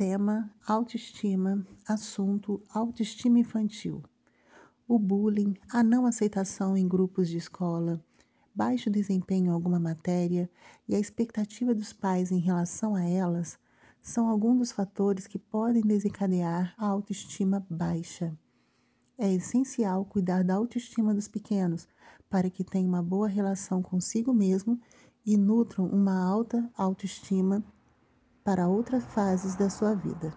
Tema: autoestima, assunto: autoestima infantil. O bullying, a não aceitação em grupos de escola, baixo desempenho em alguma matéria e a expectativa dos pais em relação a elas são alguns dos fatores que podem desencadear a autoestima baixa. É essencial cuidar da autoestima dos pequenos para que tenham uma boa relação consigo mesmo e nutram uma alta autoestima para outras fases da sua vida.